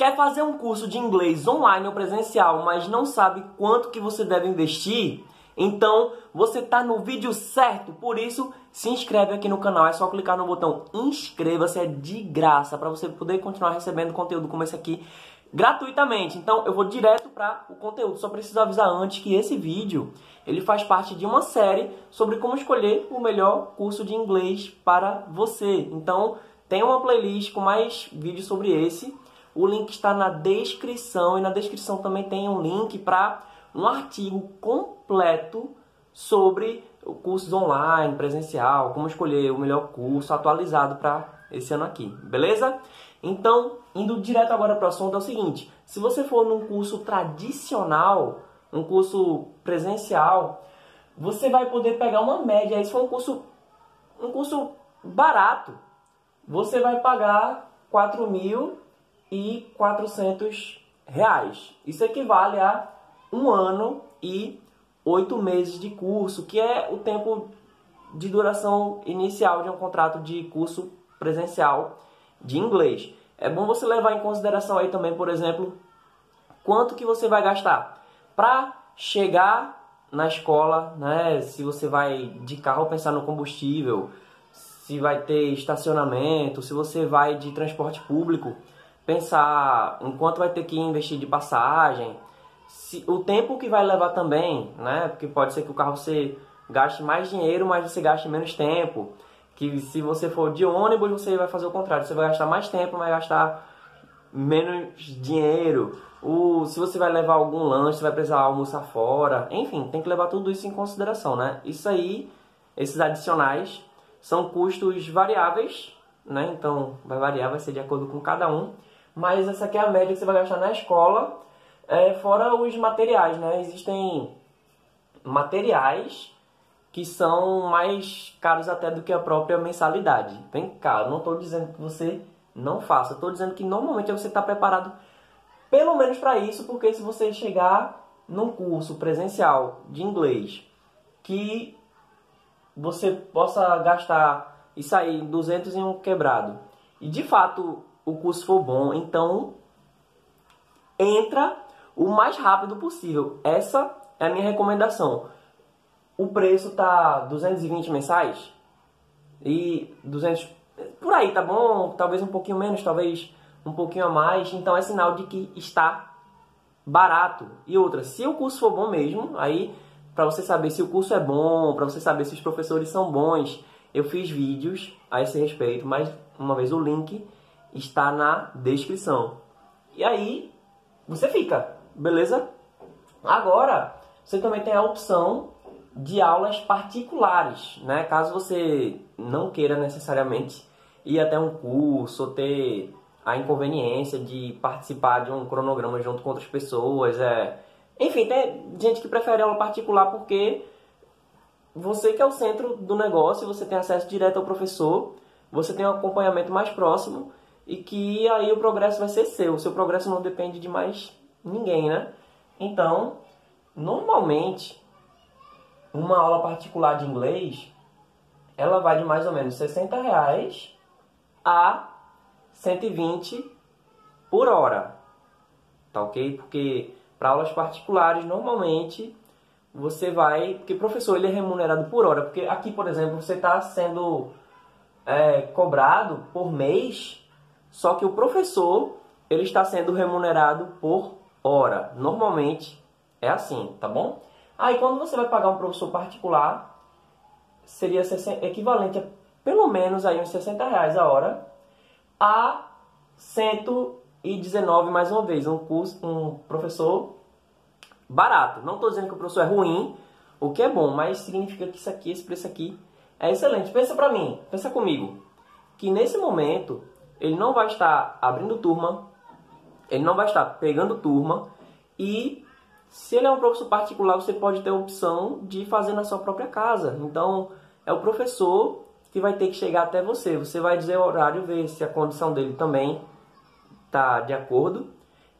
Quer fazer um curso de inglês online ou presencial, mas não sabe quanto que você deve investir? Então, você está no vídeo certo. Por isso, se inscreve aqui no canal. É só clicar no botão inscreva-se, é de graça, para você poder continuar recebendo conteúdo como esse aqui gratuitamente. Então, eu vou direto para o conteúdo. Só preciso avisar antes que esse vídeo, ele faz parte de uma série sobre como escolher o melhor curso de inglês para você. Então, tem uma playlist com mais vídeos sobre esse o link está na descrição e na descrição também tem um link para um artigo completo sobre cursos online, presencial, como escolher o melhor curso atualizado para esse ano aqui, beleza? Então, indo direto agora para o assunto, é o seguinte: se você for num curso tradicional, um curso presencial, você vai poder pegar uma média. Se for um curso, um curso barato, você vai pagar 4 mil e 400 reais. Isso equivale a um ano e oito meses de curso, que é o tempo de duração inicial de um contrato de curso presencial de inglês. É bom você levar em consideração aí também, por exemplo, quanto que você vai gastar para chegar na escola, né? Se você vai de carro pensar no combustível, se vai ter estacionamento, se você vai de transporte público, pensar em quanto vai ter que investir de passagem, se, o tempo que vai levar também, né? Porque pode ser que o carro você gaste mais dinheiro, mas você gaste menos tempo. Que se você for de ônibus, você vai fazer o contrário, você vai gastar mais tempo, vai gastar menos dinheiro. O, se você vai levar algum lanche, você vai precisar almoçar fora. Enfim, tem que levar tudo isso em consideração, né? Isso aí, esses adicionais, são custos variáveis, né? Então, vai variar, vai ser de acordo com cada um mas essa aqui é a média que você vai gastar na escola, é, fora os materiais, né? Existem materiais que são mais caros até do que a própria mensalidade. Bem caro. Não estou dizendo que você não faça. Estou dizendo que normalmente você está preparado pelo menos para isso, porque se você chegar num curso presencial de inglês que você possa gastar e sair 200 em um quebrado e de fato o curso for bom, então entra o mais rápido possível. Essa é a minha recomendação. O preço tá 220 mensais e 200 por aí, tá bom? Talvez um pouquinho menos, talvez um pouquinho a mais. Então é sinal de que está barato. E outra, se o curso for bom mesmo, aí para você saber se o curso é bom, para você saber se os professores são bons, eu fiz vídeos a esse respeito, mas uma vez o link está na descrição. E aí você fica, beleza? Agora você também tem a opção de aulas particulares, né? Caso você não queira necessariamente ir até um curso ou ter a inconveniência de participar de um cronograma junto com outras pessoas, é... enfim, tem gente que prefere aula particular porque você que é o centro do negócio, você tem acesso direto ao professor, você tem um acompanhamento mais próximo e que aí o progresso vai ser seu. O seu progresso não depende de mais ninguém, né? Então, normalmente, uma aula particular de inglês, ela vai de mais ou menos 60 reais a 120 por hora, tá ok? Porque para aulas particulares, normalmente, você vai... Porque professor, ele é remunerado por hora. Porque aqui, por exemplo, você está sendo é, cobrado por mês só que o professor, ele está sendo remunerado por hora. Normalmente é assim, tá bom? Aí quando você vai pagar um professor particular, seria equivalente a pelo menos aí uns 60 reais a hora a 119 mais uma vez, um curso, um professor barato. Não estou dizendo que o professor é ruim, o que é bom, mas significa que isso aqui, esse preço aqui é excelente. Pensa para mim, pensa comigo, que nesse momento ele não vai estar abrindo turma, ele não vai estar pegando turma e se ele é um professor particular, você pode ter a opção de fazer na sua própria casa. Então, é o professor que vai ter que chegar até você. Você vai dizer o horário, ver se a condição dele também está de acordo.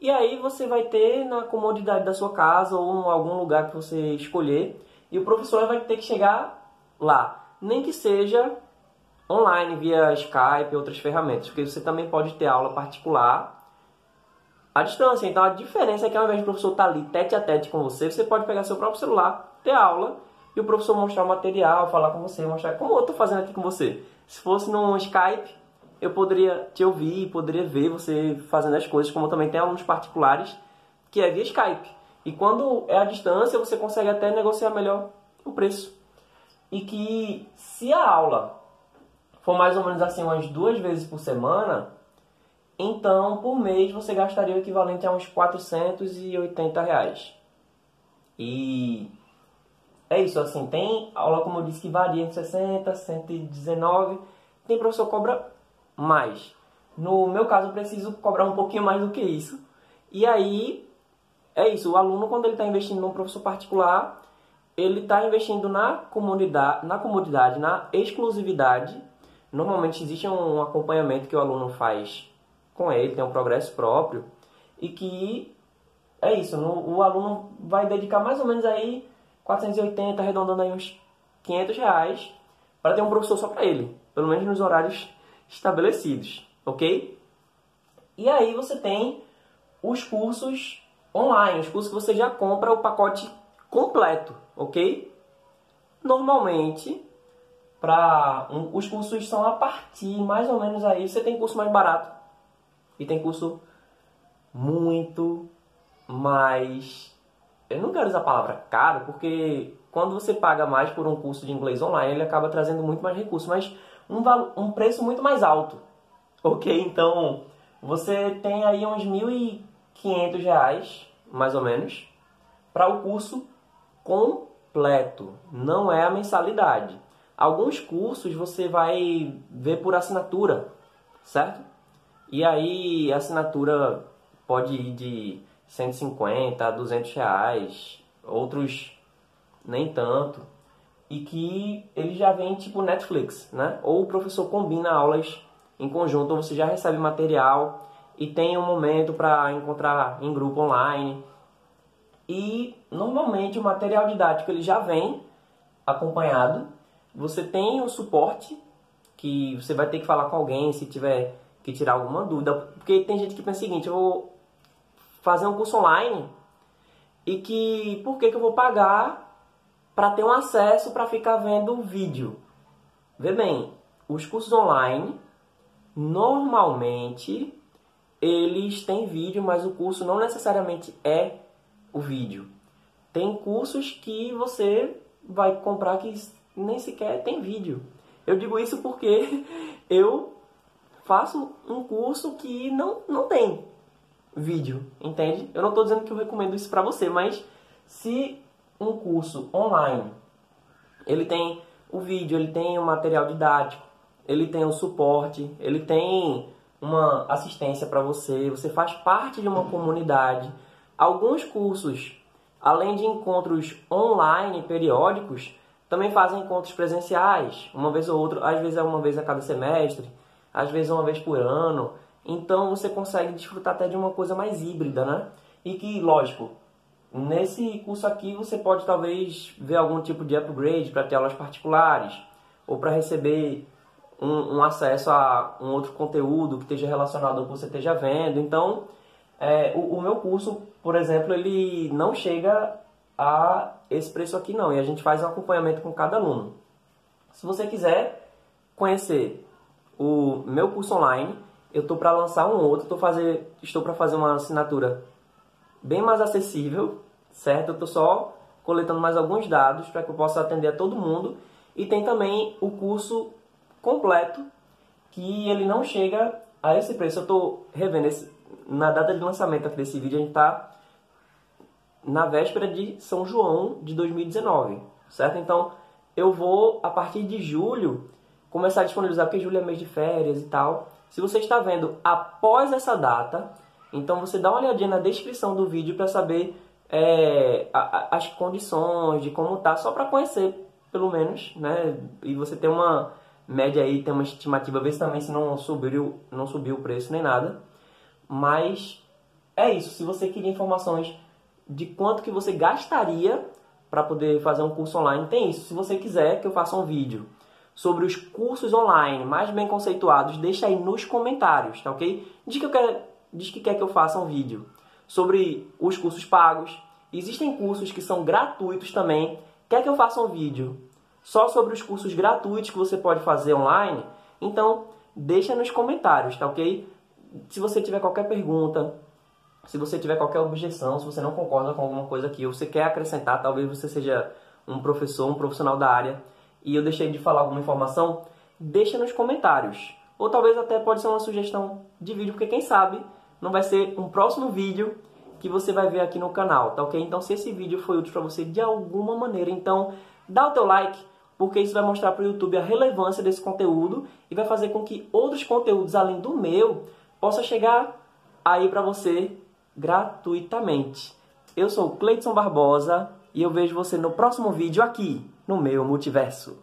E aí você vai ter na comodidade da sua casa ou em algum lugar que você escolher. E o professor vai ter que chegar lá. Nem que seja online via Skype outras ferramentas, porque você também pode ter aula particular à distância. Então a diferença é que ao invés do professor estar ali tete a tete com você, você pode pegar seu próprio celular, ter aula e o professor mostrar o material, falar com você, mostrar como eu estou fazendo aqui com você. Se fosse no Skype, eu poderia te ouvir, poderia ver você fazendo as coisas, como também tem alunos particulares que é via Skype. E quando é à distância, você consegue até negociar melhor o preço. E que se a aula for mais ou menos assim umas duas vezes por semana, então por mês você gastaria o equivalente a uns 480 reais. E é isso, assim, tem aula, como eu disse, que varia entre 60, 119, tem professor que cobra mais. No meu caso, eu preciso cobrar um pouquinho mais do que isso. E aí, é isso, o aluno, quando ele está investindo num professor particular, ele está investindo na comunidade, na comodidade, na exclusividade. Normalmente existe um acompanhamento que o aluno faz com ele, tem um progresso próprio e que é isso, no, o aluno vai dedicar mais ou menos aí 480, arredondando aí uns 500 reais para ter um professor só para ele, pelo menos nos horários estabelecidos, ok? E aí você tem os cursos online, os cursos que você já compra o pacote completo, ok? Normalmente, para um, os cursos são a partir mais ou menos aí, você tem curso mais barato e tem curso muito mais eu não quero usar a palavra caro, porque quando você paga mais por um curso de inglês online, ele acaba trazendo muito mais recursos, mas um, um preço muito mais alto. Ok? Então, você tem aí uns R$ 1.500, mais ou menos, para o curso completo. Não é a mensalidade. Alguns cursos você vai ver por assinatura, certo? E aí a assinatura pode ir de 150 a 200 reais, outros nem tanto e que ele já vem tipo Netflix, né? Ou o professor combina aulas em conjunto, ou você já recebe material e tem um momento para encontrar em grupo online. E normalmente o material didático ele já vem acompanhado. Você tem o suporte que você vai ter que falar com alguém se tiver que tirar alguma dúvida, porque tem gente que pensa o seguinte, eu vou fazer um curso online e que por que, que eu vou pagar para ter um acesso para ficar vendo o vídeo. Vê bem, os cursos online normalmente eles têm vídeo, mas o curso não necessariamente é o vídeo. Tem cursos que você vai comprar que nem sequer tem vídeo. Eu digo isso porque eu faço um curso que não, não tem vídeo, entende? Eu não estou dizendo que eu recomendo isso para você, mas se um curso online, ele tem o vídeo, ele tem o material didático, ele tem o suporte, ele tem uma assistência para você, você faz parte de uma comunidade. Alguns cursos, além de encontros online periódicos, também fazem encontros presenciais, uma vez ou outra, às vezes é uma vez a cada semestre, às vezes uma vez por ano. Então você consegue desfrutar até de uma coisa mais híbrida, né? E que, lógico, Nesse curso aqui você pode talvez ver algum tipo de upgrade para ter aulas particulares ou para receber um, um, acesso a um outro conteúdo que esteja relacionado ao que você esteja vendo. Então, é, o, o, meu curso, por exemplo, ele não chega a esse preço aqui não, e a gente faz um acompanhamento com cada aluno. Se você quiser conhecer o meu curso online, eu estou para lançar um outro, tô fazer, estou para fazer uma assinatura bem mais acessível, certo? Eu estou só coletando mais alguns dados para que eu possa atender a todo mundo. E tem também o curso completo, que ele não chega a esse preço. Eu estou revendo esse, na data de lançamento aqui desse vídeo, a gente está na véspera de São João de 2019, certo? Então eu vou, a partir de julho, começar a disponibilizar, porque julho é mês de férias e tal. Se você está vendo após essa data, então você dá uma olhadinha na descrição do vídeo para saber é, a, a, as condições de como tá, só para conhecer, pelo menos, né? E você ter uma média aí, ter uma estimativa, ver se também se não subiu, não subiu o preço nem nada. Mas é isso. Se você queria informações de quanto que você gastaria para poder fazer um curso online, tem isso. Se você quiser que eu faça um vídeo sobre os cursos online mais bem conceituados, deixa aí nos comentários, tá ok? De que eu diz que quer que eu faça um vídeo sobre os cursos pagos. Existem cursos que são gratuitos também. Quer que eu faça um vídeo só sobre os cursos gratuitos que você pode fazer online? Então, deixa nos comentários, tá ok? Se você tiver qualquer pergunta, se você tiver qualquer objeção, se você não concorda com alguma coisa aqui, ou você quer acrescentar, talvez você seja um professor, um profissional da área, e eu deixei de falar alguma informação, deixa nos comentários. Ou talvez até pode ser uma sugestão de vídeo, porque quem sabe não vai ser um próximo vídeo que você vai ver aqui no canal, tá ok? Então se esse vídeo foi útil para você de alguma maneira, então dá o teu like, porque isso vai mostrar para o YouTube a relevância desse conteúdo e vai fazer com que outros conteúdos além do meu possa chegar aí para você gratuitamente. Eu sou Cleiton Barbosa e eu vejo você no próximo vídeo aqui no meu multiverso.